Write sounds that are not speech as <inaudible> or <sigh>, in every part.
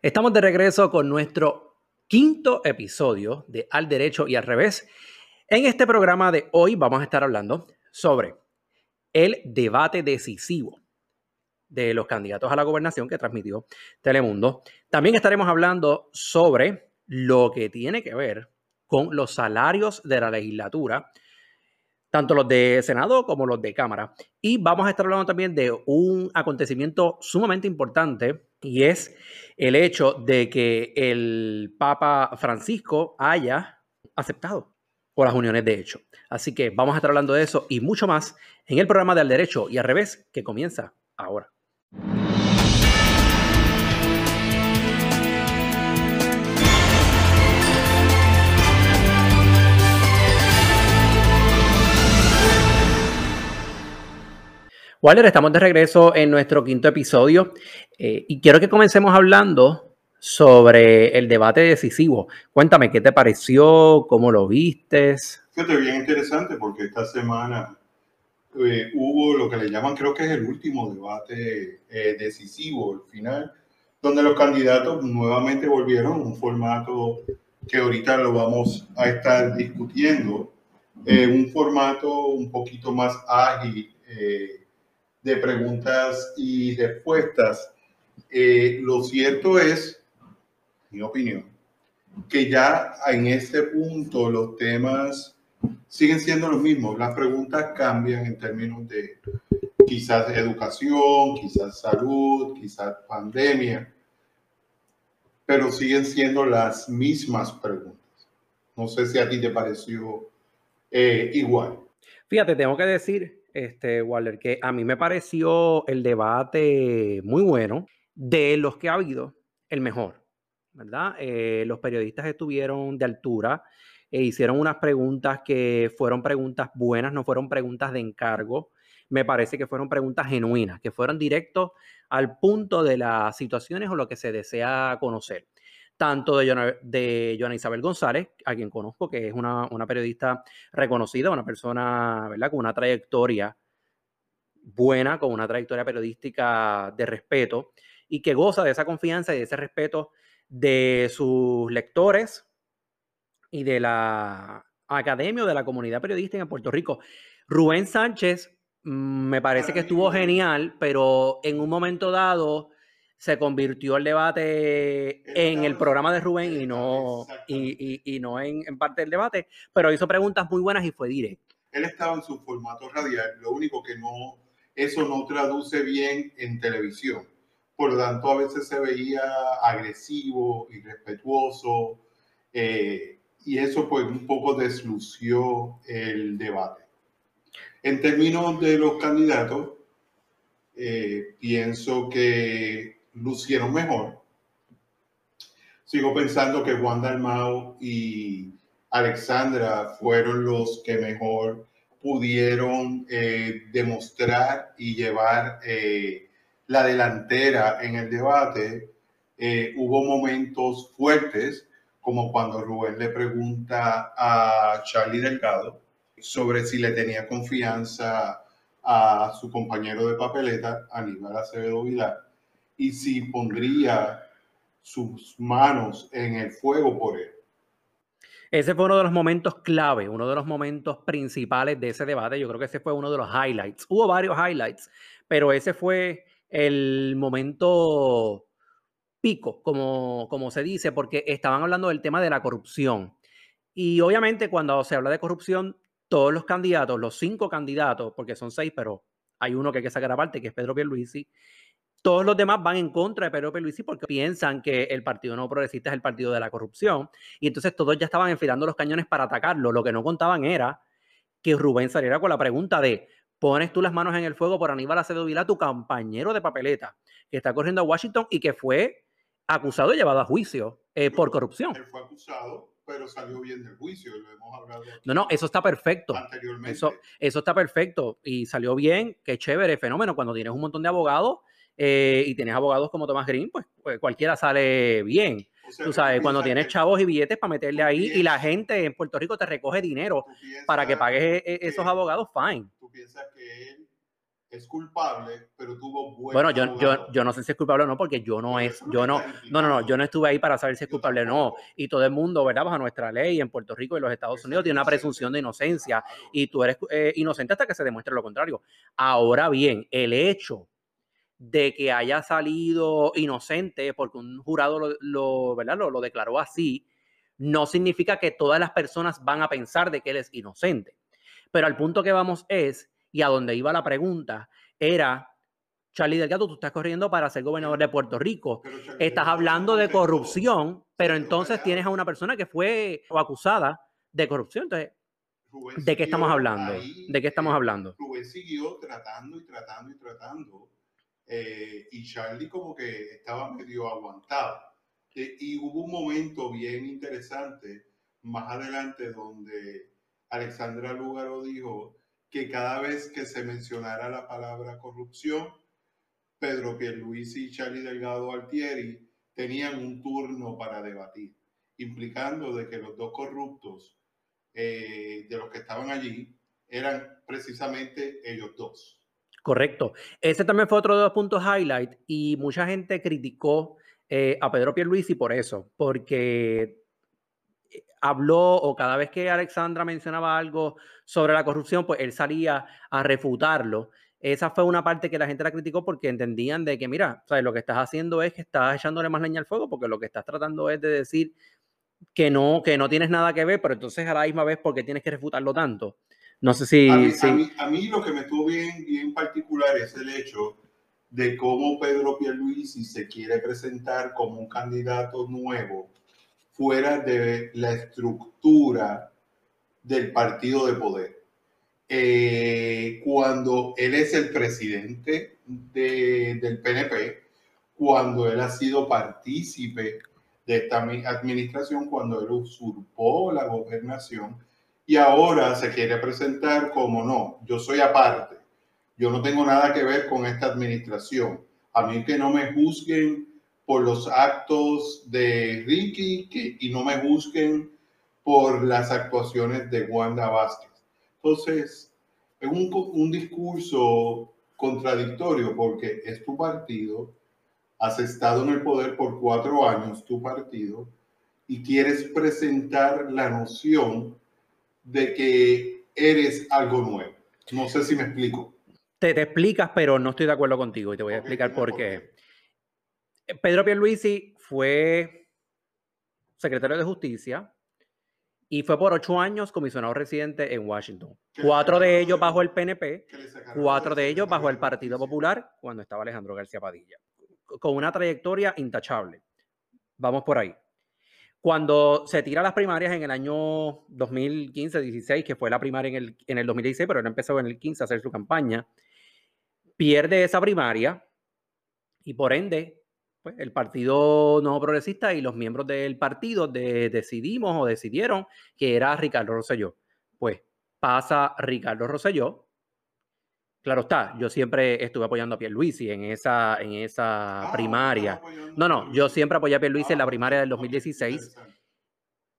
Estamos de regreso con nuestro quinto episodio de Al Derecho y al Revés. En este programa de hoy vamos a estar hablando sobre el debate decisivo de los candidatos a la gobernación que transmitió Telemundo. También estaremos hablando sobre lo que tiene que ver con los salarios de la legislatura, tanto los de Senado como los de Cámara. Y vamos a estar hablando también de un acontecimiento sumamente importante y es el hecho de que el Papa Francisco haya aceptado por las uniones de hecho. Así que vamos a estar hablando de eso y mucho más en el programa del derecho y al revés que comienza ahora. Waller, estamos de regreso en nuestro quinto episodio eh, y quiero que comencemos hablando sobre el debate decisivo. Cuéntame, ¿qué te pareció? ¿Cómo lo vistes? Fíjate, bien interesante porque esta semana eh, hubo lo que le llaman, creo que es el último debate eh, decisivo, el final, donde los candidatos nuevamente volvieron un formato que ahorita lo vamos a estar discutiendo, un formato un poquito más ágil de preguntas y respuestas. Eh, lo cierto es, mi opinión, que ya en este punto los temas siguen siendo los mismos. Las preguntas cambian en términos de quizás educación, quizás salud, quizás pandemia, pero siguen siendo las mismas preguntas. No sé si a ti te pareció eh, igual. Fíjate, tengo que decir este, Waller, que a mí me pareció el debate muy bueno. De los que ha habido, el mejor, ¿verdad? Eh, los periodistas estuvieron de altura, e hicieron unas preguntas que fueron preguntas buenas, no fueron preguntas de encargo. Me parece que fueron preguntas genuinas, que fueron directos al punto de las situaciones o lo que se desea conocer tanto de Joana, Isabel González, a quien conozco, que es una, periodista reconocida, una persona ¿verdad? con una trayectoria buena, con una trayectoria periodística de respeto y que goza de esa confianza y de ese respeto de sus lectores y de la academia o de la comunidad periodística en Puerto Rico. Rubén Sánchez mm, me parece que estuvo genial, pero en un momento dado se convirtió el debate en el programa de Rubén y no, y, no en, parte del debate, pero hizo preguntas muy buenas y fue directo. Él estaba en su formato radial, lo único que no, eso no traduce bien en televisión. Por lo tanto, a veces se veía agresivo, irrespetuoso, eh, y eso pues un poco deslució el debate. En términos de los candidatos, eh, pienso que lucieron mejor. Sigo pensando que Juan Dalmau y Alexandra fueron los que mejor pudieron eh, demostrar y llevar eh, la delantera en el debate. Eh, hubo momentos fuertes, como cuando Rubén le pregunta a Charlie Delgado sobre si le tenía confianza a su compañero de papeleta, Aníbal Acevedo Vilar y si pondría sus manos en el fuego por él. Ese fue uno de los momentos clave, uno de los momentos principales de ese debate. Yo creo que ese fue uno de los highlights. Hubo varios highlights, pero ese fue el momento pico, como, como se dice, porque estaban hablando del tema de la corrupción. Y obviamente cuando se habla de corrupción, todos los candidatos, los cinco candidatos, porque son seis, pero hay uno que hay que sacar aparte, que es Pedro Pierluisi, todos los demás van en contra de Pedro Pierluisi porque piensan que el Partido No Progresista es el partido de la corrupción. Y entonces todos ya estaban enfilando los cañones para atacarlo. Lo que no contaban era que Rubén saliera con la pregunta de, ¿pones tú las manos en el fuego por Aníbal Acevedo Vila, tu compañero de papeleta, que está corriendo a Washington y que fue acusado y llevado a juicio eh, por corrupción? Él fue acusado, pero salió bien del juicio. Lo hemos hablado no, no, eso está perfecto. Eso, eso está perfecto y salió bien. Qué chévere, fenómeno. Cuando tienes un montón de abogados eh, y tienes abogados como Tomás Green, pues, pues cualquiera sale bien. tú sabes, cuando tienes chavos y billetes para meterle ahí y la gente en Puerto Rico te recoge dinero para que pagues e, e, esos abogados, fine. ¿Tú piensas que él es culpable, pero tuvo buen Bueno, yo, yo, yo no sé si es culpable o no, porque yo no Pero es, yo no, no, no, no, yo no estuve ahí para saber si es Yo culpable o no. Y todo el mundo, ¿verdad? Bajo nuestra ley en Puerto Rico y los Estados Unidos tiene una presunción de inocencia Claro. y tú eres eh, inocente hasta que se demuestre lo contrario. Ahora bien, el hecho de que haya salido inocente porque un jurado lo, lo, ¿verdad? lo, lo declaró así, no significa que todas las personas van a pensar de que él es inocente. Pero al punto que vamos es, y a donde iba la pregunta, era, Charlie Delgado, tú estás corriendo para ser gobernador de Puerto Rico. Estás hablando de corrupción, pero entonces tienes a una persona que fue acusada de corrupción. Entonces, ¿de qué estamos hablando? ¿De qué estamos eh, hablando? Rubén siguió tratando y tratando y tratando. Eh, y Charlie como que estaba medio aguantado. Eh, y hubo un momento bien interesante más adelante donde Alexandra Lúgaro dijo que cada vez que se mencionara la palabra corrupción, Pedro Pierluisi y Charlie Delgado Altieri tenían un turno para debatir, implicando de que los dos corruptos eh, de los que estaban allí eran precisamente ellos dos. Correcto. Ese también fue otro de los puntos highlight y mucha gente criticó eh, a Pedro Pierluisi por eso, porque eh, habló o cada vez que Alexandra mencionaba algo sobre la corrupción, pues él salía a refutarlo. Esa fue una parte que la gente la criticó porque entendían de que, mira, o sea, lo que estás haciendo es que estás echándole más leña al fuego porque lo que estás tratando es de decir que no, que no tienes nada que ver, pero entonces a la misma vez, ¿por qué tienes que refutarlo tanto? No sé si... A mí, si- a mí- a mí lo que me estuvo bien, bien particular es el hecho de cómo Pedro Pierluisi se quiere presentar como un candidato nuevo fuera de la estructura del partido de poder. Eh, cuando él es el presidente de- del PNP, cuando él ha sido partícipe de esta mi- administración, cuando él usurpó la gobernación y ahora se quiere presentar como no, yo soy aparte, yo no tengo nada que ver con esta administración. A mí que no me juzguen por los actos de Ricky que- y no me juzguen por las actuaciones de Wanda Vázquez. Entonces, es un, discurso contradictorio porque es tu partido, has estado en el poder por cuatro años, tu partido, y quieres presentar la noción de que eres algo nuevo. No sé si me explico. Te, te explicas, pero no estoy de acuerdo contigo y te voy a explicar por qué. Pedro Pierluisi fue secretario de Justicia y fue por ocho años comisionado residente en Washington. Cuatro de ellos bajo el PNP, cuatro de ellos bajo el Partido. Popular cuando estaba Alejandro García Padilla, con una trayectoria intachable. Vamos por ahí. Cuando se tira las primarias en el año 2015-16, que fue la primaria en el, en el 2016, pero él empezó en el 15 a hacer su campaña, pierde esa primaria y por ende, pues, el Partido No Progresista y los miembros del partido de- decidimos o decidieron que era Ricardo Rosselló. Pues pasa Ricardo Rosselló. Claro está, yo siempre estuve apoyando a Pierluisi en esa, en esa Ah, primaria. No, no, yo siempre apoyé a Pierluisi en la Ah, primaria del ok, 2016. interesante.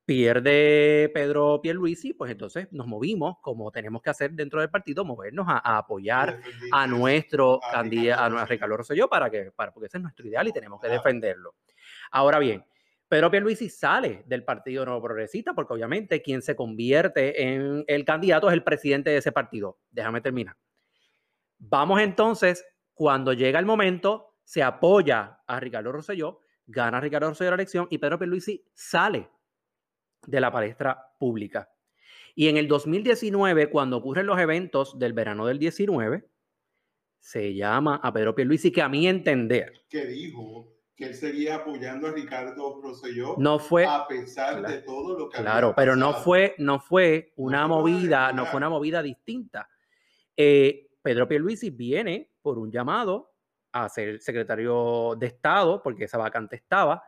Pierde Pedro Pierluisi, pues entonces nos movimos, como tenemos que hacer dentro del partido, movernos a, a apoyar a nuestro candidato, a, Ricardo Rosselló, para que, para, porque ese es nuestro ideal y tenemos que defenderlo. Ahora bien, Pedro Pierluisi sale del Partido Nuevo Progresista, porque obviamente quien se convierte en el candidato es el presidente de ese partido. Déjame terminar. Vamos entonces, cuando llega el momento, se apoya a Ricardo Rosselló, gana Ricardo Rosselló la elección y Pedro Pierluisi sale de la palestra pública. Y en el 2019, cuando ocurren los eventos del verano del 19, se llama a Pedro Pierluisi, que a mi entender que dijo que él seguía apoyando a Ricardo Rosselló no fue, a pesar claro, de todo lo que claro, había pero no fue, no fue una movida, no fue una movida distinta. Eh, Pedro Pierluisi viene por un llamado a ser secretario de Estado, porque esa vacante estaba,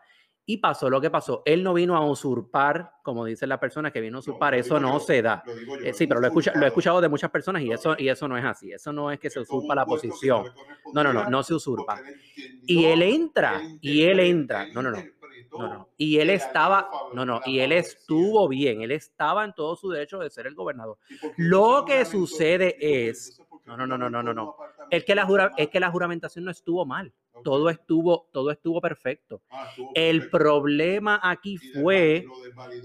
y pasó lo que pasó. Él no vino a usurpar, como dicen las personas que vino a usurpar, lo eso no yo, se da. yo, Eh, sí, pero lo he, escucha- lo he escuchado de muchas personas y No, eso, no. y eso no es así. Eso no es que se usurpa la posición. No, no, no, no se usurpa. Y él entra, y él entra. No, no, no. No, no. Y él estaba, no, no, y él estuvo bien, él estaba en todo su derecho de ser el gobernador. ¿Y por qué Lo que sucede ¿Y por qué es- No, no, no, no, no, no, no. Es que la, jura- más. es que la juramentación no estuvo mal. Todo estuvo, todo estuvo perfecto. Ah, estuvo El perfecto. problema aquí fue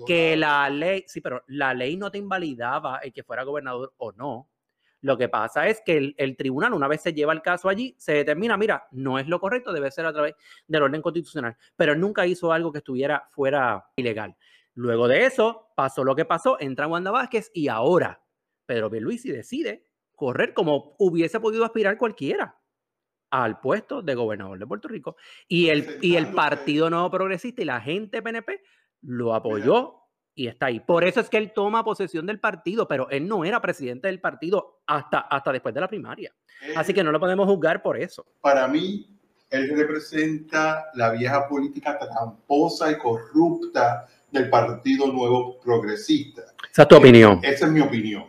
que la ley, sí, pero la ley no te invalidaba el que fuera gobernador o no. Lo que pasa es que el, el tribunal, una vez se lleva el caso allí, se determina, mira, no es lo correcto, debe ser a través del orden constitucional, pero nunca hizo algo que estuviera fuera ilegal. Luego de eso, pasó lo que pasó, entra Wanda Vázquez y ahora Pedro Pierluisi decide correr como hubiese podido aspirar cualquiera al puesto de gobernador de Puerto Rico. Y el, y el. Partido Nuevo Progresista y la gente PNP lo apoyó y está ahí. Por eso es que él toma posesión del partido, pero él no era presidente del partido hasta, hasta después de la primaria. Así que no lo podemos juzgar por eso. para mí, él representa la vieja política tramposa y corrupta del Partido Nuevo Progresista. Esa es tu opinión. Esa es mi opinión.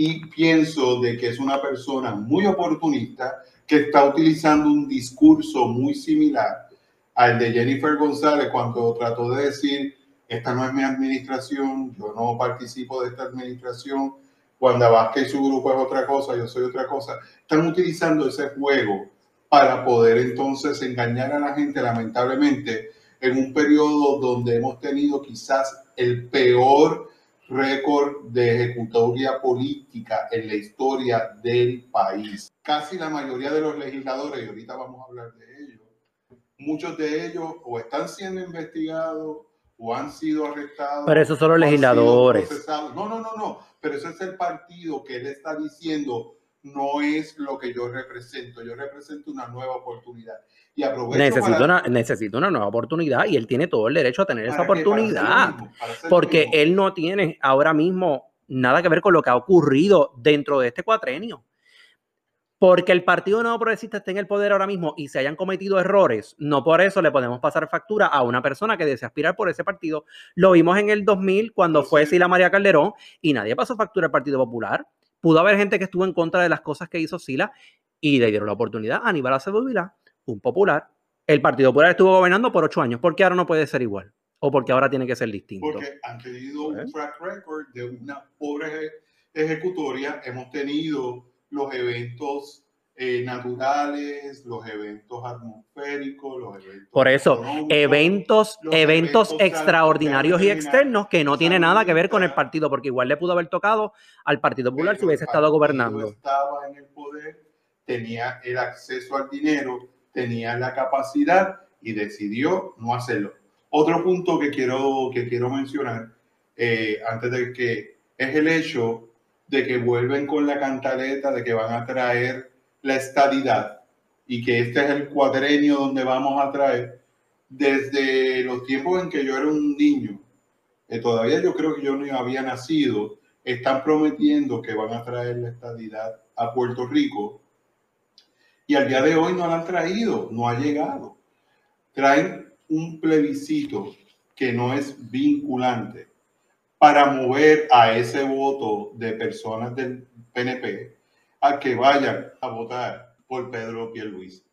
Y pienso de que es una persona muy oportunista que está utilizando un discurso muy similar al de Jennifer González cuando trató de decir, esta no es mi administración, yo no participo de esta administración, Wanda Vázquez y su grupo es otra cosa, yo soy otra cosa. Están utilizando ese juego para poder entonces engañar a la gente, lamentablemente, en un periodo donde hemos tenido quizás el peor récord de ejecutoria política en la historia del país. Casi la mayoría de los legisladores, y ahorita vamos a hablar de ellos, muchos de ellos o están siendo investigados o han sido arrestados. Pero esos son los legisladores. No, no, no, no, pero ese es el partido que él está diciendo no es lo que yo represento. Yo represento una nueva oportunidad. Y para- una, necesita una nueva oportunidad y él tiene todo el derecho a tener esa oportunidad. mismo, porque él no tiene ahora mismo nada que ver con lo que ha ocurrido dentro de este cuatrenio. Porque el Partido Nuevo Progresista esté en el poder ahora mismo y se hayan cometido errores, no por eso le podemos pasar factura a una persona que desea aspirar por ese partido. Lo vimos en el 2000 cuando fue. Sila María Calderón y nadie pasó factura al Partido Popular. Pudo haber gente que estuvo en contra de las cosas que hizo Sila y le dieron la oportunidad a Aníbal Acevedo un popular. El Partido Popular estuvo gobernando por ocho años. ¿Por qué ahora no puede ser igual? ¿O porque ahora tiene que ser distinto? Porque han tenido un track record de una pobre eje- ejecutoria. Hemos tenido los eventos eh, naturales, los eventos atmosféricos, los eventos. Por eso, eventos, eventos extraordinarios y externos que no tienen nada que ver con el partido, porque igual le pudo haber tocado al Partido Popular si hubiese estado gobernando. Estaba en el poder, tenía el acceso al dinero, tenía la capacidad y decidió no hacerlo. Otro punto que quiero, que quiero mencionar eh, antes de que es el hecho de que vuelven con la cantaleta de que van a traer la estadidad y que este es el cuadrenio donde vamos a traer desde los tiempos en que yo era un niño, eh, todavía yo creo que yo no había nacido, están prometiendo que van a traer la estadidad a Puerto Rico y al día de hoy no la han traído, no ha llegado. Traen un plebiscito que no es vinculante para mover a ese voto de personas del PNP a que vayan a votar por Pedro Pierluisi.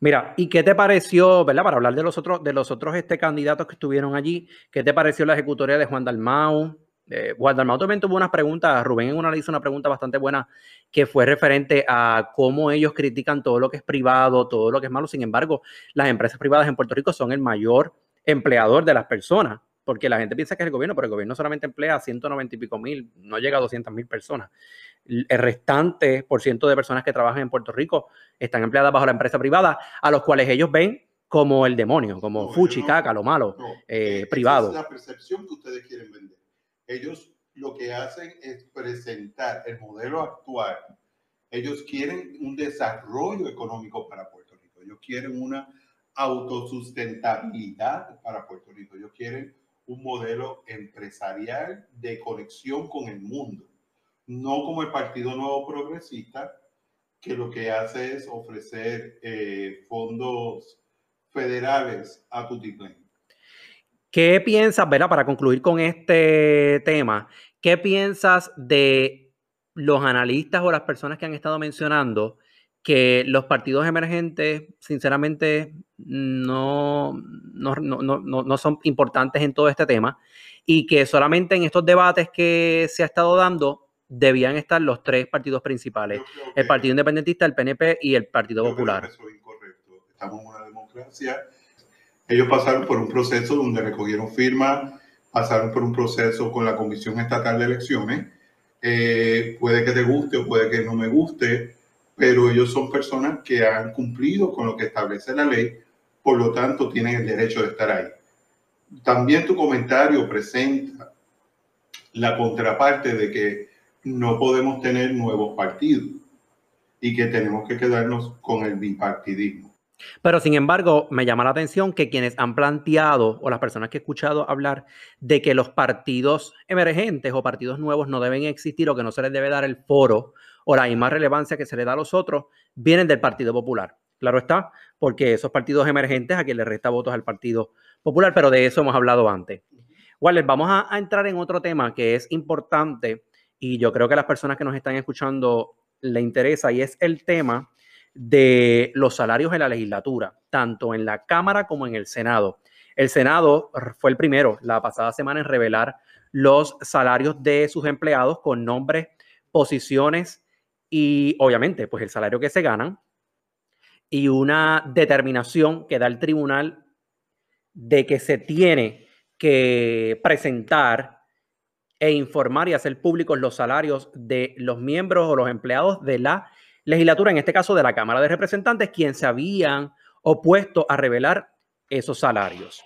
Mira, ¿y qué te pareció, verdad? Para hablar de los otros, de los otros este, candidatos que estuvieron allí, ¿qué te pareció la ejecutoria de Juan Dalmau? Eh, Juan Dalmau también tuvo unas preguntas, Rubén en una le hizo una pregunta bastante buena que fue referente a cómo ellos critican todo lo que es privado, todo lo que es malo. Sin embargo, las empresas privadas en Puerto Rico son el mayor empleador de las personas, porque la gente piensa que es el gobierno, pero el gobierno solamente emplea a 190 y pico mil, no llega a 200 mil personas. El restante por ciento de personas que trabajan en Puerto Rico están empleadas bajo la empresa privada, a los cuales ellos ven como el demonio, como No, fuchi, no- caca, lo malo. No, eh, esa privado. Es la percepción que ustedes quieren vender. Ellos lo que hacen es presentar el modelo actual. Ellos quieren un desarrollo económico para Puerto Rico. Ellos quieren una autosustentabilidad para Puerto Rico. Ellos quieren un modelo empresarial de conexión con el mundo. No como el Partido Nuevo Progresista, que lo que hace es ofrecer eh, fondos federales a Tutiplén. ¿Qué piensas, verdad, para concluir con este tema, qué piensas de los analistas o las personas que han estado mencionando que los partidos emergentes, sinceramente, no, no, no, no son importantes en todo este tema y que solamente en estos debates que se ha estado dando debían estar los tres partidos principales, el Partido Independentista, el PNP y el Partido Popular. Eso es incorrecto. Estamos en una democracia. Ellos pasaron por un proceso donde recogieron firmas, pasaron por un proceso con la Comisión Estatal de Elecciones. Eh, puede que te guste o puede que no me guste, pero ellos son personas que han cumplido con lo que establece la ley, por lo tanto tienen el derecho de estar ahí. También tu comentario presenta la contraparte de que no podemos tener nuevos partidos y que tenemos que quedarnos con el bipartidismo. Pero sin embargo, me llama la atención que quienes han planteado, o las personas que he escuchado hablar, de que los partidos emergentes o partidos nuevos no deben existir o que no se les debe dar el foro o la misma relevancia que se le da a los otros, vienen del Partido Popular. Claro está, porque esos partidos emergentes a quien le resta votos al Partido Popular, pero de eso hemos hablado antes. Waller, vamos a, a entrar en otro tema que es importante y yo creo que a las personas que nos están escuchando le interesa y es el tema de los salarios en la legislatura, tanto en la Cámara como en el Senado. El Senado fue el primero la pasada semana en revelar los salarios de sus empleados con nombres, posiciones y obviamente pues el salario que se ganan y una determinación que da el tribunal de que se tiene que presentar e informar y hacer públicos los salarios de los miembros o los empleados de la legislatura, en este caso de la Cámara de Representantes, quien se habían opuesto a revelar esos salarios.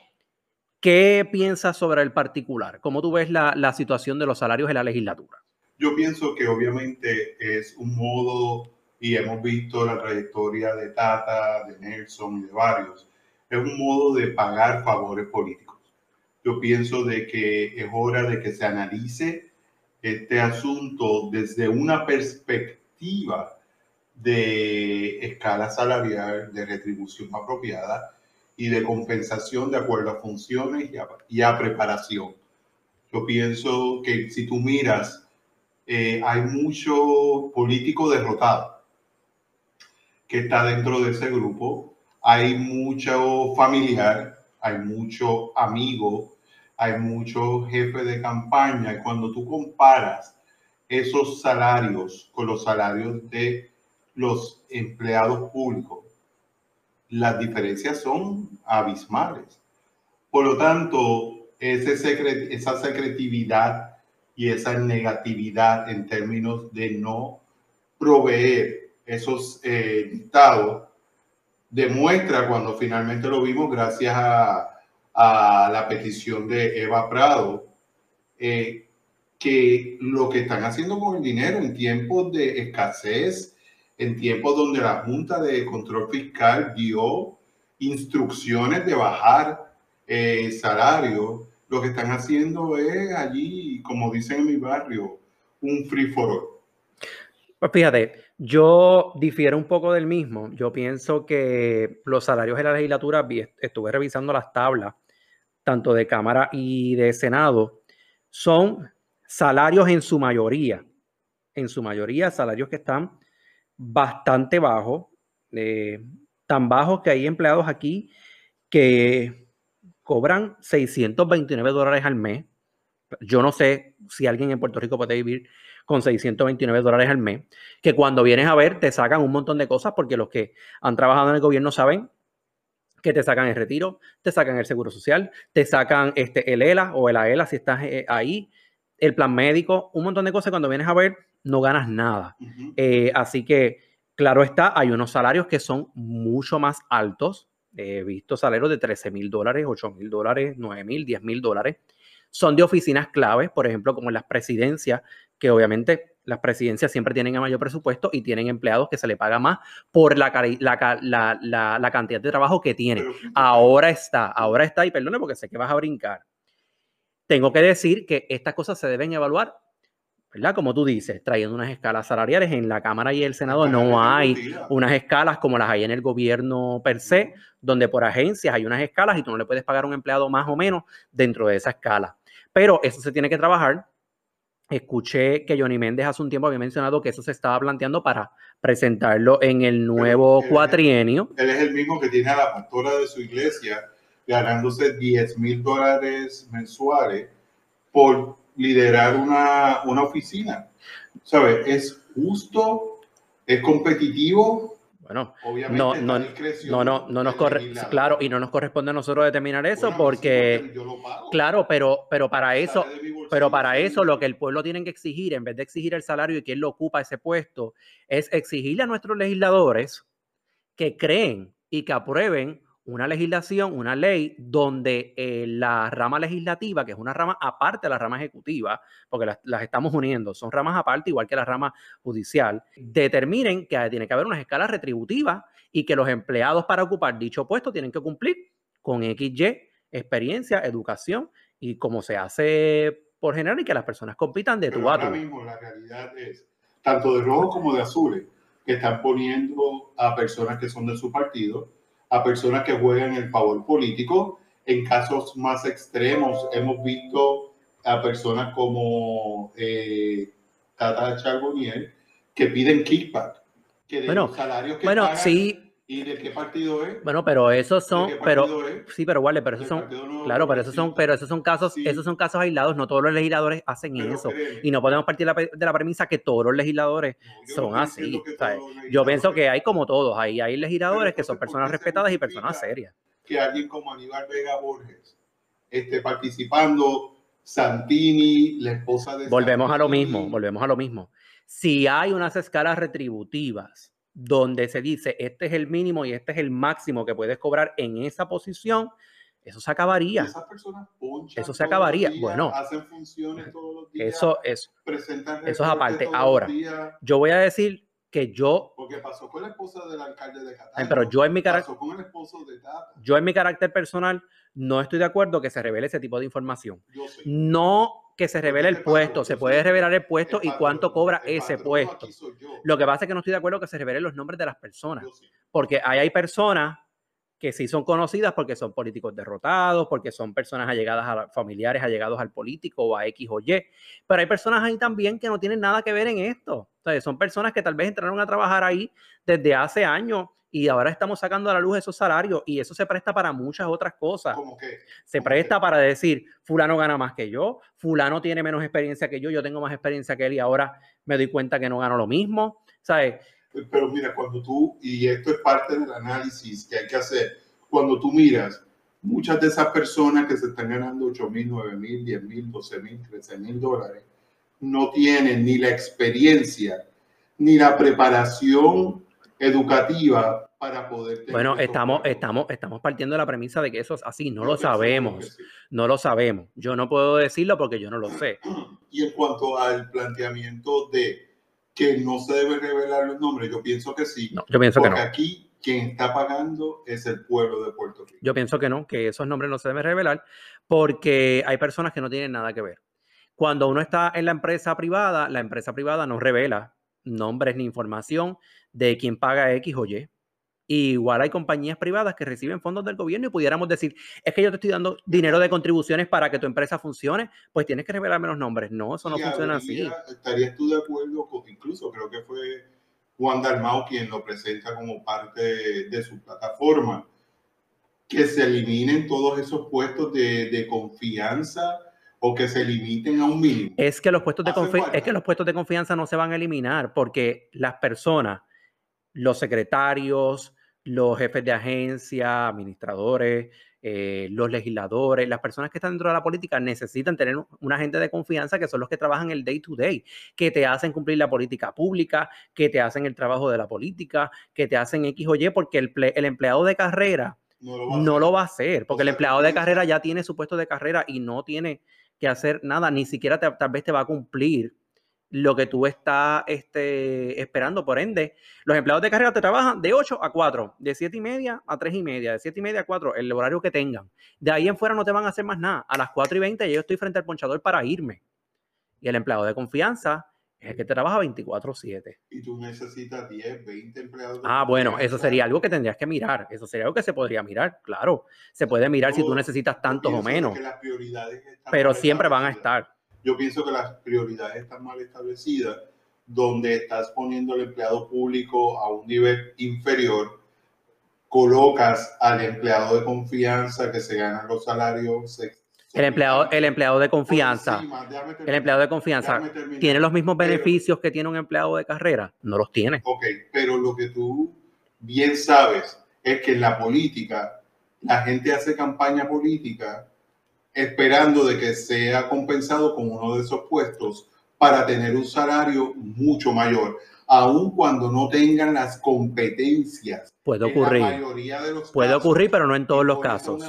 ¿Qué piensas sobre el particular? ¿Cómo tú ves la, la situación de los salarios en la legislatura? Yo pienso que obviamente es un modo, y hemos visto la trayectoria de Tata, de Nelson y de varios, es un modo de pagar favores políticos. Yo pienso de que es hora de que se analice este asunto desde una perspectiva de escala salarial, de retribución apropiada y de compensación de acuerdo a funciones y a, preparación. Yo pienso que si tú miras, eh, hay mucho político derrotado que está dentro de ese grupo, hay mucho familiar, hay mucho amigo, hay mucho jefe de campaña cuando tú comparas esos salarios con los salarios de los empleados públicos, las diferencias son abismales. Por lo tanto, esa secretividad y esa negatividad en términos de no proveer esos eh, dictados demuestra cuando finalmente lo vimos gracias a, la petición de Eva Prado, eh, que lo que están haciendo con el dinero en tiempos de escasez, en tiempos donde la Junta de Control Fiscal dio instrucciones de bajar eh, salario, lo que están haciendo es allí, como dicen en mi barrio, un free for all. Pues yo difiero un poco del mismo. Yo pienso que los salarios de la legislatura, estuve revisando las tablas, tanto de Cámara y de Senado, son salarios en su mayoría, en su mayoría salarios que están bastante bajos, eh, tan bajos que hay empleados aquí que cobran 629 dólares al mes. Yo no sé si alguien en Puerto Rico puede vivir con 629 dólares al mes, que cuando vienes a ver te sacan un montón de cosas porque los que han trabajado en el gobierno saben que te sacan el retiro, te sacan el seguro social, te sacan este, el ELA o el AELA si estás eh, ahí, el plan médico, un montón de cosas. Cuando vienes a ver, no ganas nada. Eh, así que, claro está, hay unos salarios que son mucho más altos. He visto salarios de 13 mil dólares, 8 mil dólares, 9 mil, 10 mil dólares. Son de oficinas claves, por ejemplo, como en las presidencias, que obviamente las presidencias siempre tienen el mayor presupuesto y tienen empleados que se le paga más por la, la, la, cantidad de trabajo que tienen. Ahora está, ahora está, y perdone porque sé que vas a brincar. Tengo que decir que estas cosas se deben evaluar, ¿verdad? Como tú dices, trayendo unas escalas salariales. En la Cámara y el Senado no hay unas escalas como las hay en el gobierno per se, donde por agencias hay unas escalas y tú no le puedes pagar a un empleado más o menos dentro de esa escala. Pero eso se tiene que trabajar Escuché que Johnny Méndez hace un tiempo había mencionado que eso se estaba planteando para presentarlo en el nuevo cuatrienio. Él es el mismo que tiene a la pastora de su iglesia ganándose 10 mil dólares mensuales por liderar una, una oficina. ¿sabes? Es justo, es competitivo. Bueno, Obviamente, no, no, no, no, no nos corre, claro, y no nos corresponde a nosotros determinar eso porque, claro, pero, pero para eso, pero para eso lo que el pueblo tiene que exigir, en vez de exigir el salario y quién lo ocupa ese puesto, es exigirle a nuestros legisladores que creen y que aprueben una legislación, una ley donde eh, la rama legislativa, que es una rama aparte de la rama ejecutiva, porque las, estamos uniendo, son ramas aparte, igual que la rama judicial, determinen que tiene que haber unas escalas retributivas y que los empleados para ocupar dicho puesto tienen que cumplir con XY, experiencia, educación y como se hace por general y que las personas compitan de tu a Ahora mismo la realidad es, tanto de rojo como de azul, que están poniendo a personas que son de su partido a personas que juegan el favor político. En casos más extremos hemos visto a personas como eh, Tata Charbonnier que piden kickback, que de bueno, los salarios que bueno, pagan, sí, ¿Y de qué partido es? Bueno, pero esos son, pero sí, pero vale, pero esos son, claro, pero esos son, pero esos son casos, esos son casos aislados. No todos los legisladores hacen eso y no podemos partir de la premisa que todos los legisladores son así. yo pienso que hay como todos, ahí hay legisladores que son personas respetadas y personas serias. Que alguien como Aníbal Vega Borges esté participando, Santini, la esposa de. Volvemos a lo mismo, volvemos a lo mismo. Si hay unas escalas retributivas donde se dice este es el mínimo y este es el máximo que puedes cobrar en esa posición, eso se acabaría. Esas personas eso se acabaría. bueno, hacen funciones todos los días, eso, eso, eso es aparte. Ahora, yo voy a decir que yo. Porque pasó con la esposa del alcalde de. Pero yo en mi carácter. Yo en mi carácter personal no estoy de acuerdo que se revele ese tipo de información. No que se revele el puesto, se puede revelar el puesto y cuánto cobra ese puesto. Lo que pasa es que no estoy de acuerdo que se revelen los nombres de las personas, porque ahí hay personas que sí son conocidas porque son políticos derrotados, porque son personas allegadas a familiares, allegados al político o a X o Y. Pero hay personas ahí también que no tienen nada que ver en esto. O son personas que tal vez entraron a trabajar ahí desde hace años y ahora estamos sacando a la luz esos salarios y eso se presta para muchas otras cosas. ¿Cómo que? Se presta para decir, fulano gana más que yo, fulano tiene menos experiencia que yo, yo tengo más experiencia que él y ahora me doy cuenta que no gano lo mismo, ¿sabes? Pero mira, cuando tú, y esto es parte del análisis que hay que hacer, cuando tú miras, muchas de esas personas que se están ganando 8 mil, 9 mil, 10 mil, 12 mil, 13 mil dólares, no tienen ni la experiencia, ni la preparación educativa para poder tener Bueno, estamos, estamos, estamos partiendo de la premisa de que eso es así, no lo sabemos, no lo sabemos. Yo no puedo decirlo porque yo no lo sé. Y en cuanto al planteamiento de que no se debe revelar los nombres, yo pienso que sí. No, yo pienso que no. aquí quien está pagando es el pueblo de Puerto Rico. Yo pienso que no, que esos nombres no se deben revelar porque hay personas que no tienen nada que ver. Cuando uno está en la empresa privada, la empresa privada no revela nombres ni información de quién paga X o Y. igual hay compañías privadas que reciben fondos del gobierno y pudiéramos decir, es que yo te estoy dando dinero de contribuciones para que tu empresa funcione, pues tienes que revelarme los nombres. No, eso no funciona así. ¿Estarías tú de acuerdo con, incluso creo que fue Juan Dalmau quien lo presenta como parte de, su plataforma, que se eliminen todos esos puestos de, de confianza o que se limiten a un mínimo. Es que los puestos de es que los puestos de confianza no se van a eliminar porque las personas, los secretarios, los jefes de agencia, administradores, eh, los legisladores, las personas que están dentro de la política necesitan tener un agente de confianza que son los que trabajan el day to day, que te hacen cumplir la política pública, que te hacen el trabajo de la política, que te hacen X o Y, porque el, el empleado de carrera no lo va a hacer, porque el empleado de carrera ya tiene su puesto de carrera y no tiene que hacer nada, ni siquiera tal vez te va a cumplir lo que tú estás este, esperando. Por ende, los empleados de carrera te trabajan de 8 a 4, de 7 y media a 3 y media, de 7 y media a 4, el horario que tengan. De ahí en fuera no te van a hacer más nada. A las 4 y 20 yo estoy frente al ponchador para irme. Y el empleado de confianza es el que trabaja 24/7. Y tú necesitas 10, 20 empleados. Ah, bueno, eso sería algo que tendrías que mirar. Eso sería algo que se podría mirar, claro. Se puede mirar si tú necesitas tantos o menos. pero siempre van a estar. Yo pienso que las prioridades están mal establecidas, donde estás poniendo al empleado público a un nivel inferior, colocas al empleado de confianza que se gana los salarios El empleado, el empleado de confianza, el empleado de confianza, ¿tiene los mismos beneficios que tiene un empleado de carrera? No los tiene. Ok, pero lo que tú bien sabes es que en la política, la gente hace campaña política esperando de que sea compensado con uno de esos puestos para tener un salario mucho mayor, aun cuando no tengan las competencias. Puede ocurrir. Puede ocurrir, pero no en todos los casos.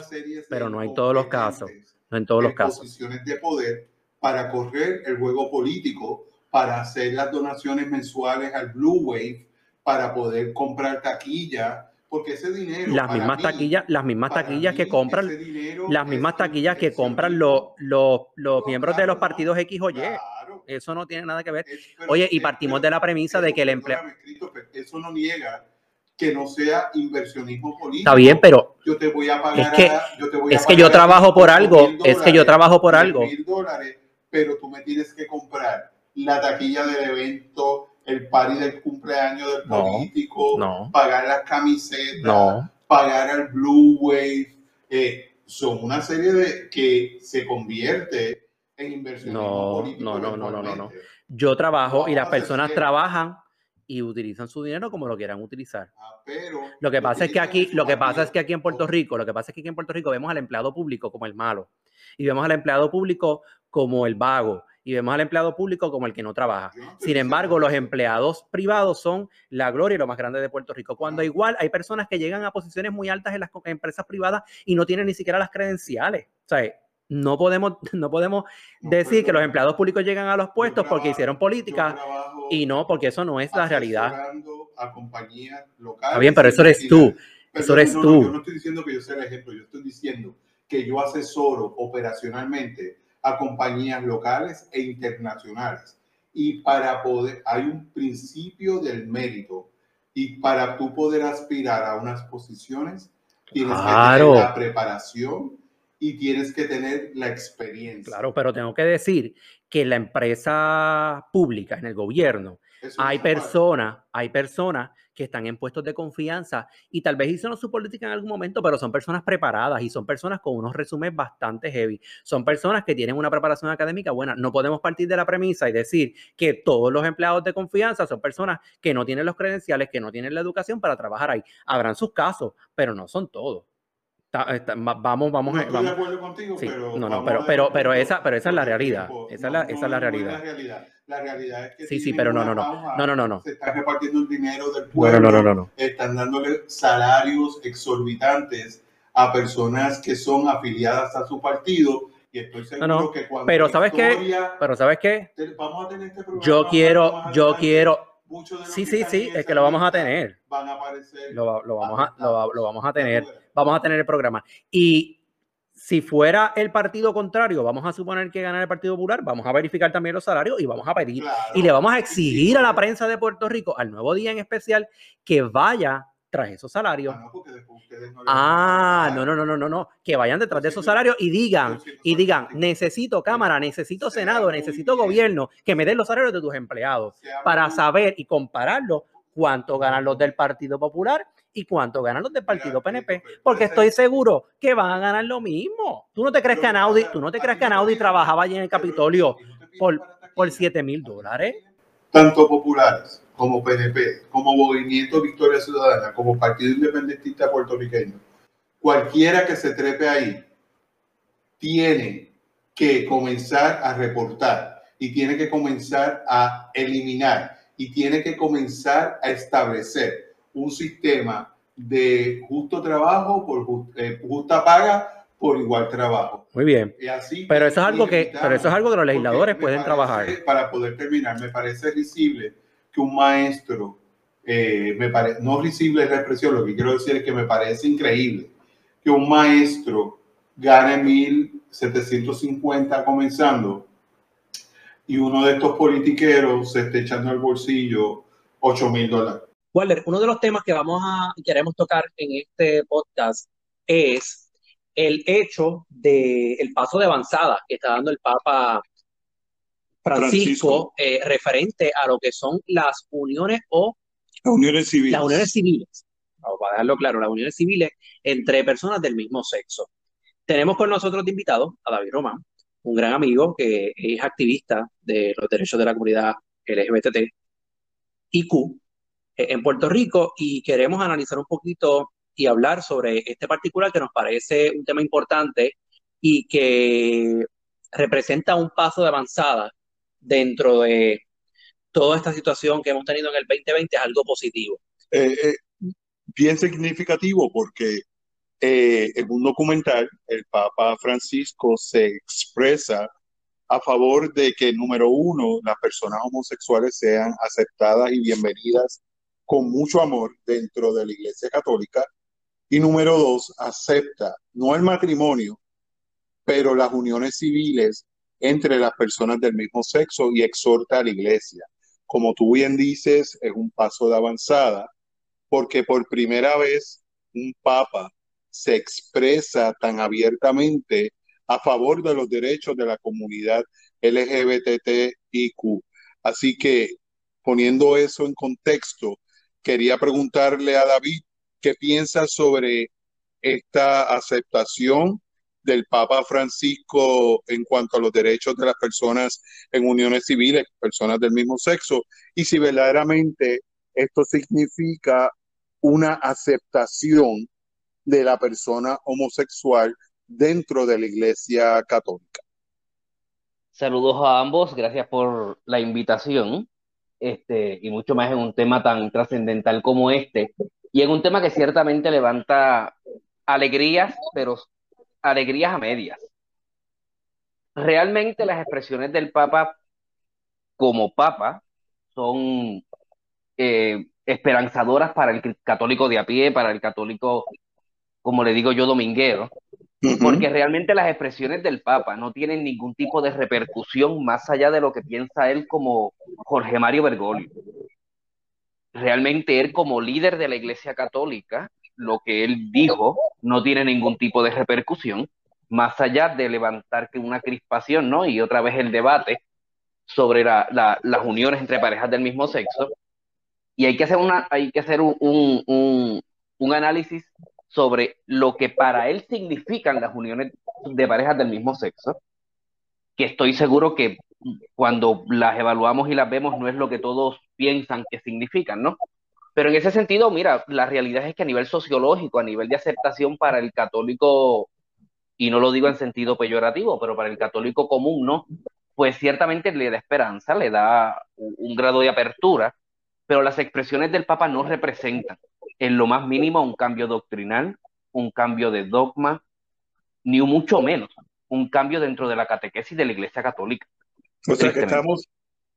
Pero no en todos los casos. No en todos los casos. Posiciones de poder para correr el juego político, para hacer las donaciones mensuales al Blue Wave, para poder comprar taquilla, porque ese dinero las mismas taquillas las mismas taquillas que compran las mismas taquillas que compran los, los, los miembros de los partidos X o Y eso no tiene nada que ver oye y partimos de la premisa de que el empleo eso no niega que no sea inversionismo político. Está bien, pero yo te voy a pagar es que, yo, te voy es que yo trabajo por algo, es que yo trabajo por algo. dólares, pero tú me tienes que comprar la taquilla del evento, el party del cumpleaños del político, pagar las camisetas, pagar al Blue Wave. Eh, son una serie de que se convierte en inversionismo político. No, no, no, no, no, no. Yo trabajo y las personas trabajan y utilizan su dinero como lo quieran utilizar. Ah, pero lo que pasa es que aquí, lo que pasa es que aquí en Puerto Rico, lo que pasa es que aquí en Puerto Rico vemos al empleado público como el malo y vemos al empleado público como el vago y vemos al empleado público como el que no trabaja. Sin embargo, los empleados privados son la gloria y lo más grande de Puerto Rico. Cuando igual hay personas que llegan a posiciones muy altas en las empresas privadas y no tienen ni siquiera las credenciales. O sea, no podemos, <laughs> no podemos decir que los empleados públicos llegan a los puestos porque hicieron política y no, porque eso no es la realidad. A compañías locales. Está bien, pero eso eres tú. Eso eres tú. yo no estoy diciendo que yo sea el ejemplo, yo estoy diciendo que yo asesoro operacionalmente a compañías locales e internacionales. Y para poder, hay un principio del mérito. Y para tú poder aspirar a unas posiciones, tienes que tener la preparación, y tienes que tener la experiencia. Claro, pero tengo que decir que en la empresa pública, en el gobierno, hay personas, hay personas que están en puestos de confianza y tal vez hicieron su política en algún momento, pero son personas preparadas y son personas con unos resúmenes bastante heavy. Son personas que tienen una preparación académica buena. No podemos partir de la premisa y decir que todos los empleados de confianza son personas que no tienen los credenciales, que no tienen la educación para trabajar ahí. Habrán sus casos, pero no son todos vamos, vamos, no estoy de acuerdo contigo, pero no, no, pero, pero, pero esa, pero esa es la realidad. Esa es la, esa es la realidad. la realidad. La realidad es que sí, sí, pero no, no, no, no, no, no, Se está repartiendo el dinero del pueblo. No, no, no, no, Están dándole salarios exorbitantes a personas que son afiliadas a su partido. Y estoy seguro que cuando pero sabes qué, pero sabes qué, vamos a tener este programa. Yo quiero, yo quiero. Sí, sí, sí, es que lo vamos a tener. Van a aparecer. Lo, lo vamos a, lo, lo vamos a tener vamos a tener el programa. Y si fuera el partido contrario, vamos a suponer que gana el Partido Popular, vamos a verificar también los salarios y vamos a pedir y le vamos a exigir a la prensa de Puerto Rico, al nuevo día en especial, que vaya tras esos salarios. Ah, no, no, no, no, no, no, que vayan detrás de esos salarios y digan, y digan, necesito Cámara, necesito Senado, necesito gobierno, que me den los salarios de tus empleados para saber y compararlo cuánto ganan los del Partido Popular y cuánto ganan los del partido PNP, porque estoy seguro que van a ganar lo mismo. ¿Tú no te crees que Anaudi, tú no te crees que Anaudi trabajaba allí en el Capitolio por, por 7 mil dólares? Tanto populares como PNP, como Movimiento Victoria Ciudadana, como Partido Independentista Puertorriqueño, cualquiera que se trepe ahí, tiene que comenzar a reportar y tiene que comenzar a eliminar y tiene que comenzar a establecer un sistema de justo trabajo por eh, justa paga por igual trabajo. Muy bien. pero eso es algo que, pero eso es algo que los legisladores pueden trabajar. Para poder terminar, me parece risible que un maestro, eh, me parece, no risible es la expresión, lo que quiero decir es que me parece increíble que un maestro gane 1.750 comenzando y uno de estos politiqueros se esté echando al bolsillo 8 mil dólares. Waller, uno de los temas que vamos a queremos tocar en este podcast es el hecho del paso de avanzada que está dando el Papa Francisco, eh, referente a lo que son las uniones o las uniones civiles. Las uniones civiles. Vamos a dejarlo claro, las uniones civiles entre personas del mismo sexo. tenemos con nosotros de invitado a David Román, un gran amigo que es activista de los derechos de la comunidad LGBT IQ eh, en Puerto Rico y queremos analizar un poquito y hablar sobre este particular que nos parece un tema importante y que representa un paso de avanzada dentro de toda esta situación que hemos tenido en el 2020 es algo positivo. Eh, eh, bien significativo porque eh, en un documental el Papa Francisco se expresa a favor de que, número uno, las personas homosexuales sean aceptadas y bienvenidas con mucho amor dentro de la Iglesia Católica. Y número dos, acepta no el matrimonio, pero las uniones civiles entre las personas del mismo sexo y exhorta a la Iglesia. Como tú bien dices, es un paso de avanzada, porque por primera vez un papa se expresa tan abiertamente a favor de los derechos de la comunidad LGBTIQ. Así que poniendo eso en contexto, quería preguntarle a David qué piensa sobre esta aceptación del Papa Francisco en cuanto a los derechos de las personas en uniones civiles, personas del mismo sexo, y si verdaderamente esto significa una aceptación de la persona homosexual dentro de la Iglesia Católica. Saludos a ambos, gracias por la invitación, este, y mucho más en un tema tan trascendental como este, y en un tema que ciertamente levanta alegrías, pero alegrías a medias. Realmente las expresiones del Papa como Papa son eh, esperanzadoras para el católico de a pie, para el católico como le digo yo, dominguero, porque realmente las expresiones del Papa no tienen ningún tipo de repercusión más allá de lo que piensa él como Jorge Mario Bergoglio. Realmente él como líder de la Iglesia Católica, lo que él dijo no tiene ningún tipo de repercusión, más allá de levantar una crispación, ¿no? Y otra vez el debate sobre las uniones entre parejas del mismo sexo. Y hay que hacer, una, hay que hacer un, análisis sobre lo que para él significan las uniones de parejas del mismo sexo, que estoy seguro que cuando las evaluamos y las vemos no es lo que todos piensan que significan, ¿no? Pero en ese sentido, mira, la realidad es que a nivel sociológico, a nivel de aceptación para el católico, y no lo digo en sentido peyorativo, pero para el católico común, ¿no? Pues ciertamente le da esperanza, le da un grado de apertura, pero las expresiones del Papa no representan en lo más mínimo un cambio doctrinal, un cambio de dogma, ni mucho menos un cambio dentro de la catequesis de la Iglesia Católica. O sea que estamos,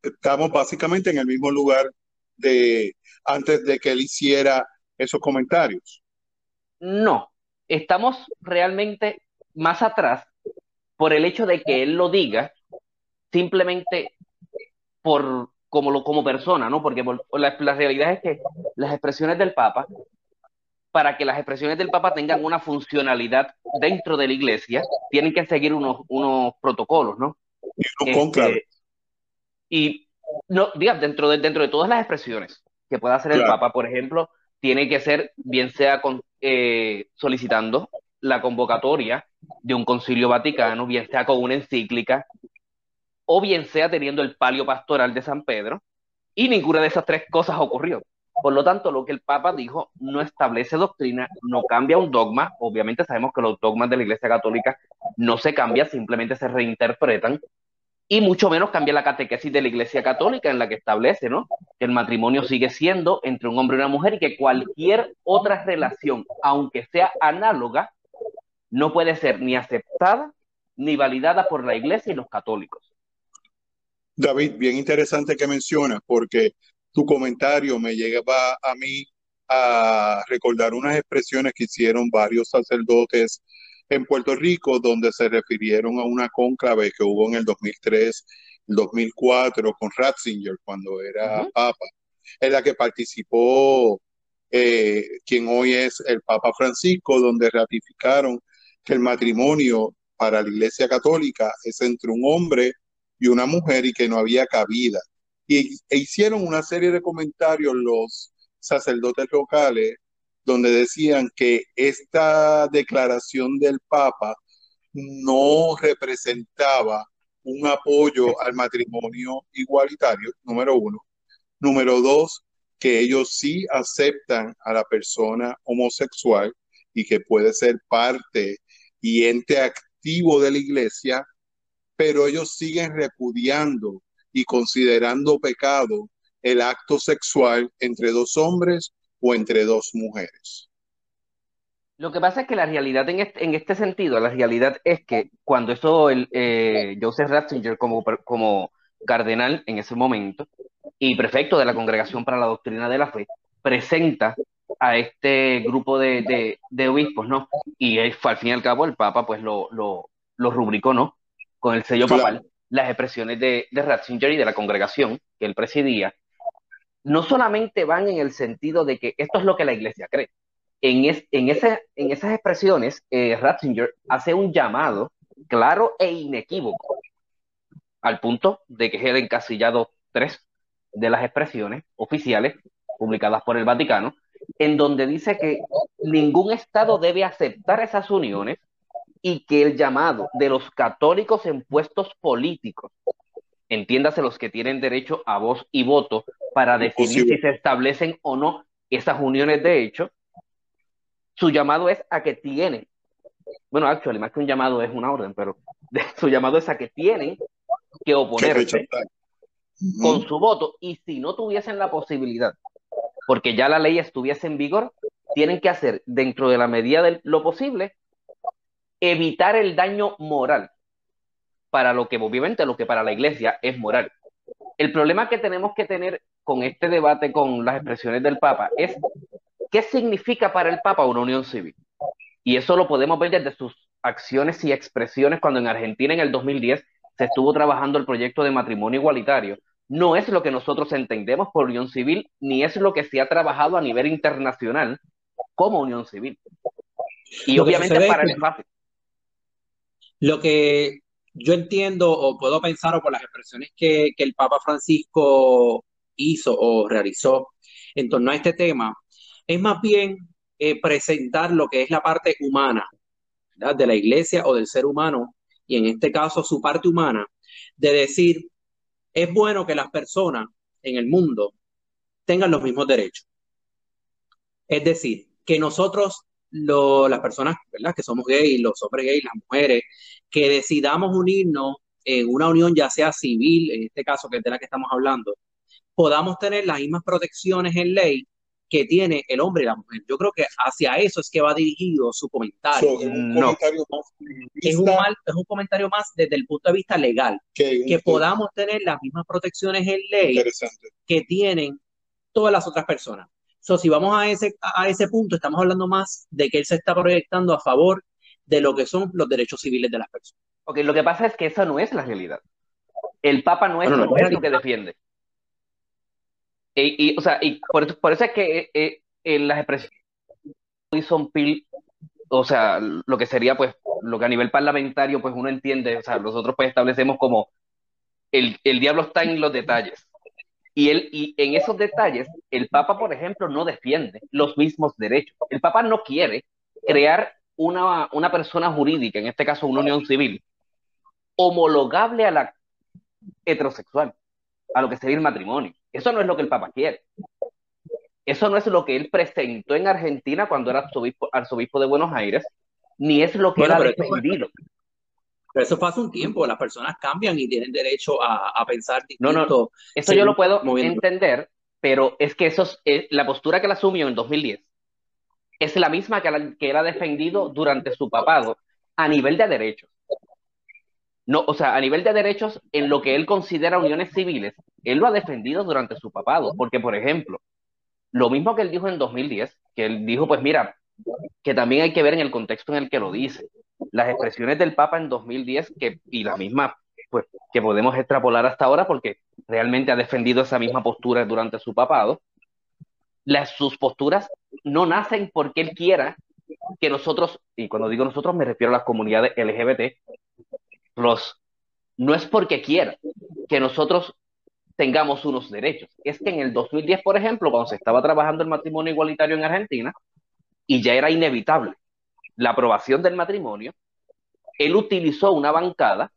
estamos básicamente en el mismo lugar de antes de que él hiciera esos comentarios. No, estamos realmente más atrás por el hecho de que él lo diga simplemente por como, lo, como persona, ¿no? Porque la, realidad es que las expresiones del Papa, para que las expresiones del Papa tengan una funcionalidad dentro de la iglesia, tienen que seguir unos, unos protocolos, ¿no? Y este, Y, no, digas, dentro de, dentro de todas las expresiones que pueda hacer el Papa, por ejemplo, tiene que ser, bien sea con, eh, solicitando la convocatoria de un concilio vaticano, bien sea con una encíclica, o bien sea teniendo el palio pastoral de San Pedro, y ninguna de esas tres cosas ocurrió. Por lo tanto, lo que el Papa dijo no establece doctrina, no cambia un dogma. Obviamente sabemos que los dogmas de la Iglesia Católica no se cambian, simplemente se reinterpretan. Y mucho menos cambia la catequesis de la Iglesia Católica en la que establece, ¿no? Que el matrimonio sigue siendo entre un hombre y una mujer y que cualquier otra relación, aunque sea análoga, no puede ser ni aceptada ni validada por la Iglesia y los católicos. David, bien interesante que mencionas, porque tu comentario me lleva a mí a recordar unas expresiones que hicieron varios sacerdotes en Puerto Rico, donde se refirieron a una cónclave que hubo en el 2003, 2004 con Ratzinger cuando era papa, en la que participó eh, quien hoy es el Papa Francisco, donde ratificaron que el matrimonio para la Iglesia Católica es entre un hombre y una mujer y que no había cabida. Y e hicieron una serie de comentarios los sacerdotes locales donde decían que esta declaración del Papa no representaba un apoyo al matrimonio igualitario, número uno. Número dos, que ellos sí aceptan a la persona homosexual y que puede ser parte y ente activo de la iglesia, pero ellos siguen repudiando y considerando pecado el acto sexual entre dos hombres o entre dos mujeres. Lo que pasa es que la realidad en este, en este sentido, la realidad es que cuando eso el, eh, Joseph Ratzinger como, como cardenal en ese momento y prefecto de la Congregación para la Doctrina de la Fe, presenta a este grupo de, obispos, ¿no? Y al fin y al cabo el Papa pues lo, lo, lo rubricó, ¿no? Con el sello papal, las expresiones de, de Ratzinger y de la congregación que él presidía, no solamente van en el sentido de que esto es lo que la iglesia cree. En, en, ese, en esas expresiones, eh, Ratzinger hace un llamado claro e inequívoco, al punto de que quede encasillado tres de las expresiones oficiales publicadas por el Vaticano, en donde dice que ningún Estado debe aceptar esas uniones y que el llamado de los católicos en puestos políticos, entiéndase los que tienen derecho a voz y voto para definir si se establecen o no esas uniones de hecho, su llamado es a que tienen, bueno, actually, más que un llamado es una orden, pero <laughs> su llamado es a que tienen que oponerse con su voto y si no tuviesen la posibilidad, porque ya la ley estuviese en vigor, tienen que hacer dentro de la medida de lo posible evitar el daño moral para lo que obviamente lo que para la iglesia es moral. El problema que tenemos que tener con este debate con las expresiones del Papa es qué significa para el Papa una unión civil. Y eso lo podemos ver desde sus acciones y expresiones cuando en Argentina en el 2010 se estuvo trabajando el proyecto de matrimonio igualitario. No es lo que nosotros entendemos por unión civil, ni es lo que se ha trabajado a nivel internacional como unión civil. Y obviamente para el fácil. Lo que yo entiendo o puedo pensar o por las expresiones que, el Papa Francisco hizo o realizó en torno a este tema, es más bien eh, presentar lo que es la parte humana de la iglesia o del ser humano, y en este caso su parte humana, de decir, es bueno que las personas en el mundo tengan los mismos derechos. Es decir, que nosotros las personas ¿verdad? que somos gays, los hombres gays, las mujeres, que decidamos unirnos en una unión ya sea civil, en este caso que es de la que estamos hablando, podamos tener las mismas protecciones en ley que tiene el hombre y la mujer. Yo creo que hacia eso es que va dirigido su comentario. es, un comentario más es, un es un comentario más desde el punto de vista legal, que, podamos tener las mismas protecciones en ley que tienen todas las otras personas. So, si vamos a ese, a ese punto, estamos hablando más de que él se está proyectando a favor de lo que son los derechos civiles de las personas. Ok, lo que pasa es que esa no es la realidad. El Papa no es lo que defiende. Y, o sea, y por, eso es que eh, eh, las expresiones son pil, o sea, lo que sería, pues, lo que a nivel parlamentario, pues uno entiende, o sea, nosotros pues establecemos como el, el diablo está en los detalles. Y, él, y en esos detalles, el Papa, por ejemplo, no defiende los mismos derechos. El Papa no quiere crear una, una persona jurídica, en este caso una unión civil, homologable a la heterosexual, a lo que sería el matrimonio. Eso no es lo que el Papa quiere. Eso no es lo que él presentó en Argentina cuando era arzobispo, arzobispo de Buenos Aires, ni es lo que él ha defendido. Pero eso pasa un tiempo, las personas cambian y tienen derecho a, a pensar distinto. No, no, eso yo lo puedo entender, pero es que eso es, eh, la postura que él asumió en 2010 es la misma que, la, que él ha defendido durante su papado a nivel de derechos. No, o sea, a nivel de derechos, en lo que él considera uniones civiles, él lo ha defendido durante su papado, porque, por ejemplo, lo mismo que él dijo en 2010, que él dijo, pues mira, que también hay que ver en el contexto en el que lo dice las expresiones del Papa en 2010 que, y la misma pues, que podemos extrapolar hasta ahora porque realmente ha defendido esa misma postura durante su papado, las, sus posturas no nacen porque él quiera que nosotros, y cuando digo nosotros me refiero a las comunidades LGBT, los, no es porque quiera que nosotros tengamos unos derechos. Es que en el 2010, por ejemplo, cuando se estaba trabajando el matrimonio igualitario en Argentina, y ya era inevitable la aprobación del matrimonio, él utilizó una bancada,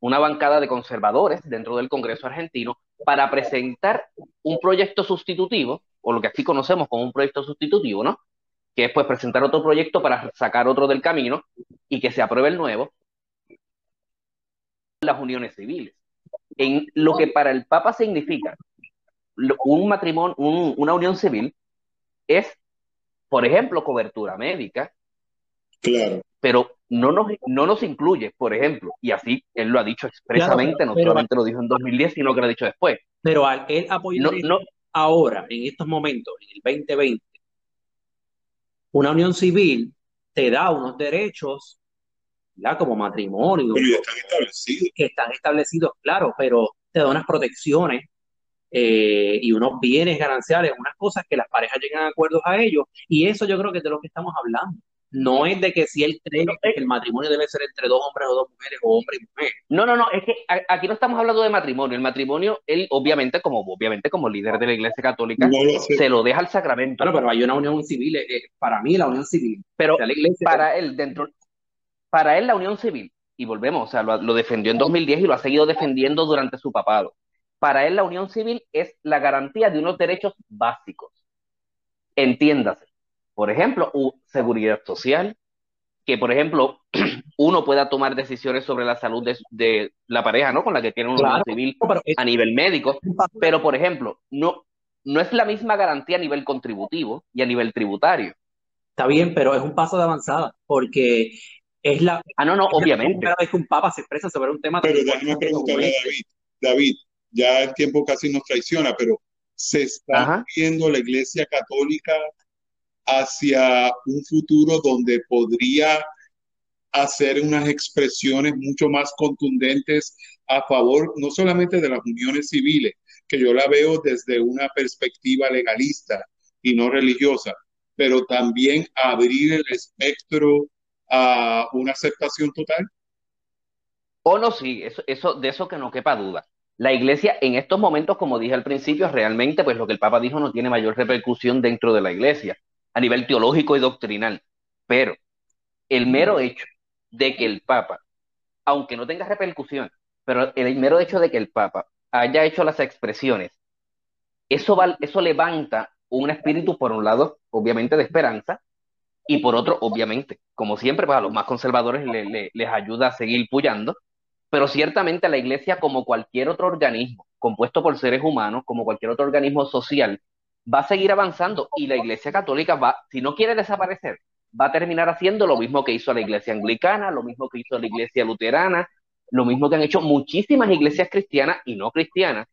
una bancada de conservadores dentro del Congreso argentino para presentar un proyecto sustitutivo, o lo que aquí conocemos como un proyecto sustitutivo, ¿no? Que es pues presentar otro proyecto para sacar otro del camino y que se apruebe el nuevo, las uniones civiles. En lo que para el Papa significa un matrimonio, una unión civil, es, por ejemplo, cobertura médica. Claro. Pero no nos, no nos incluye, por ejemplo, y así él lo ha dicho expresamente, no solamente lo dijo en 2010, sino que lo ha dicho después. Pero al él apoyar no, ahora, en estos momentos, en el 2020, una unión civil te da unos derechos, ¿verdad? Como matrimonio. Pero ya están establecidos. Que están establecidos, claro, pero te da unas protecciones eh, y unos bienes gananciales, unas cosas que las parejas llegan a acuerdos a ellos, y eso yo creo que es de lo que estamos hablando. No es de que si él cree que el matrimonio debe ser entre dos hombres o dos mujeres o hombre y mujer. No, no, no, es que aquí no estamos hablando de matrimonio. El matrimonio, él obviamente como obviamente como líder de la Iglesia Católica, se lo deja al sacramento. Claro, pero hay una unión civil, eh, eh, para mí la unión civil. Pero para él, dentro, para él la unión civil, y volvemos, o sea, lo, lo defendió en 2010 y lo ha seguido defendiendo durante su papado. Para él la unión civil es la garantía de unos derechos básicos. Entiéndase. Por ejemplo, seguridad social, que por ejemplo <clears throat> uno pueda tomar decisiones sobre la salud de, la pareja, ¿no? Con la que tiene una unión civil a nivel médico, pero por ejemplo, no, no es la misma garantía a nivel contributivo y a nivel tributario. Está bien, pero es un paso de avanzada, porque es la... Ah, no, no, obviamente. Cada vez que un papa se expresa sobre un tema... Pero déjame preguntarle a David, David, ya el tiempo casi nos traiciona, pero se está viendo la Iglesia Católica hacia un futuro donde podría hacer unas expresiones mucho más contundentes a favor no solamente de las uniones civiles, que yo la veo desde una perspectiva legalista y no religiosa, pero también abrir el espectro a una aceptación total? O no, sí, eso, eso, de eso que no quepa duda. La iglesia en estos momentos, como dije al principio, realmente pues lo que el Papa dijo no tiene mayor repercusión dentro de la iglesia, a nivel teológico y doctrinal. Pero el mero hecho de que el Papa, aunque no tenga repercusión, pero el mero hecho de que el Papa haya hecho las expresiones, eso, eso levanta un espíritu, por un lado, obviamente, de esperanza, y por otro, obviamente, como siempre, para pues, los más conservadores les ayuda a seguir puyando, pero ciertamente la iglesia, como cualquier otro organismo compuesto por seres humanos, como cualquier otro organismo social, va a seguir avanzando y la iglesia católica va, si no quiere desaparecer, va a terminar haciendo lo mismo que hizo la iglesia anglicana, lo mismo que hizo la iglesia luterana, lo mismo que han hecho muchísimas iglesias cristianas y no cristianas,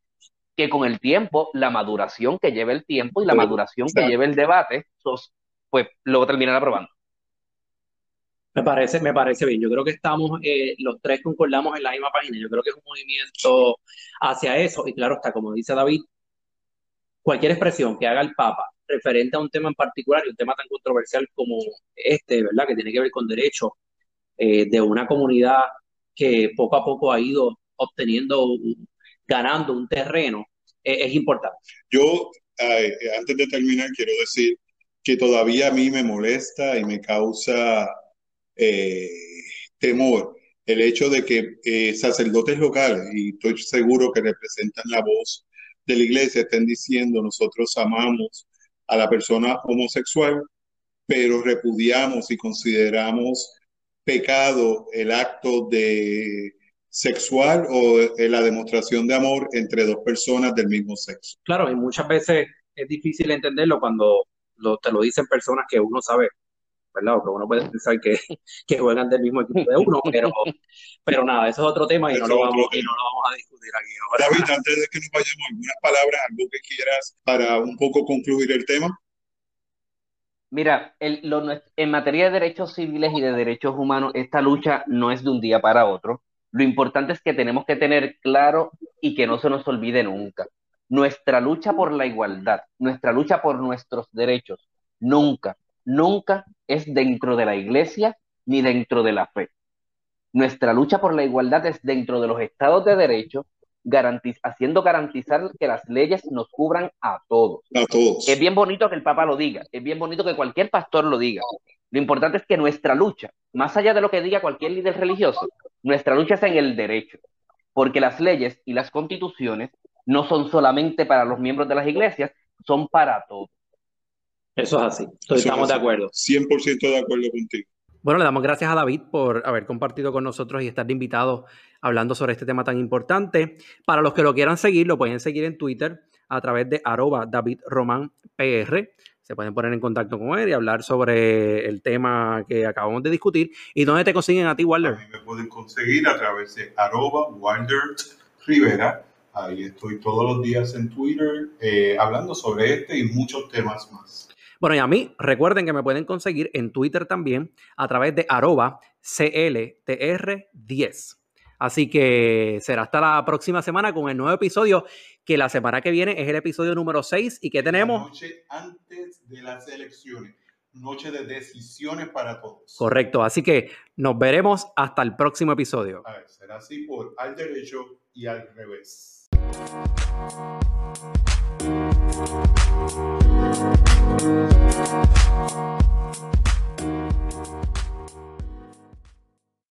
que con el tiempo, la maduración que lleva el tiempo y la maduración que lleva el debate, pues lo terminar aprobando. Me parece, me parece bien. Yo creo que estamos, eh, los tres concordamos en la misma página. Yo creo que es un movimiento hacia eso. Y claro está, como dice David, cualquier expresión que haga el Papa referente a un tema en particular y un tema tan controversial como este, ¿verdad? Que tiene que ver con derechos eh, de una comunidad que poco a poco ha ido obteniendo, ganando un terreno, eh, es importante. Yo, antes de terminar, quiero decir que todavía a mí me molesta y me causa eh, temor el hecho de que eh, sacerdotes locales, y estoy seguro que representan la voz de la iglesia, estén diciendo nosotros amamos a la persona homosexual, pero repudiamos y consideramos pecado el acto de sexual o la demostración de amor entre dos personas del mismo sexo. Claro, y muchas veces es difícil entenderlo cuando te lo dicen personas que uno sabe ¿verdad? Porque uno puede pensar que, <laughs> que juegan del mismo equipo de uno, pero, pero nada, eso es otro tema y, no lo, vamos, y no lo vamos a discutir aquí ahora. David, antes de que nos vayamos, algunas palabras, algo que quieras para un poco concluir el tema. Mira, el, lo, en materia de derechos civiles y de derechos humanos, esta lucha no es de un día para otro. Lo importante es que tenemos que tener claro y que no se nos olvide nunca. Nuestra lucha por la igualdad, nuestra lucha por nuestros derechos, nunca, nunca es dentro de la iglesia ni dentro de la fe. Nuestra lucha por la igualdad es dentro de los estados de derecho, haciendo garantizar que las leyes nos cubran a todos. A todos. Es bien bonito que el Papa lo diga, es bien bonito que cualquier pastor lo diga. Lo importante es que nuestra lucha más allá de lo que diga cualquier líder religioso, nuestra lucha es en el derecho, porque las leyes y las constituciones no son solamente para los miembros de las iglesias, son para todos. Eso es así. Entonces, estamos de acuerdo. 100% de acuerdo contigo. Bueno, le damos gracias a David por haber compartido con nosotros y estar invitado hablando sobre este tema tan importante. Para los que lo quieran seguir, lo pueden seguir en Twitter a través de arroba David Román PR. Se pueden poner en contacto con él y hablar sobre el tema que acabamos de discutir. ¿Y dónde te consiguen a ti, Walter? A mí me pueden conseguir a través de arroba Walter Rivera. Ahí estoy todos los días en Twitter eh, hablando sobre este y muchos temas más. Bueno, y a mí, recuerden que me pueden conseguir en Twitter también a través de arroba CLTR10. Así que será hasta la próxima semana con el nuevo episodio, que la semana que viene es el episodio número 6. ¿Y qué tenemos? noche antes de las elecciones. Noche de decisiones para todos. Correcto. Así que nos veremos hasta el próximo episodio. A ver, será así por al derecho y al revés. Thank